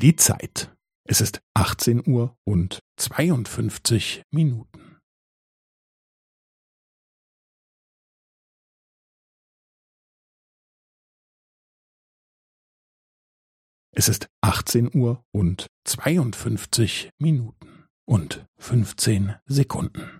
Die Zeit. Es ist 18 Uhr und 52 Minuten. Es ist 18 Uhr und 52 Minuten und 15 Sekunden.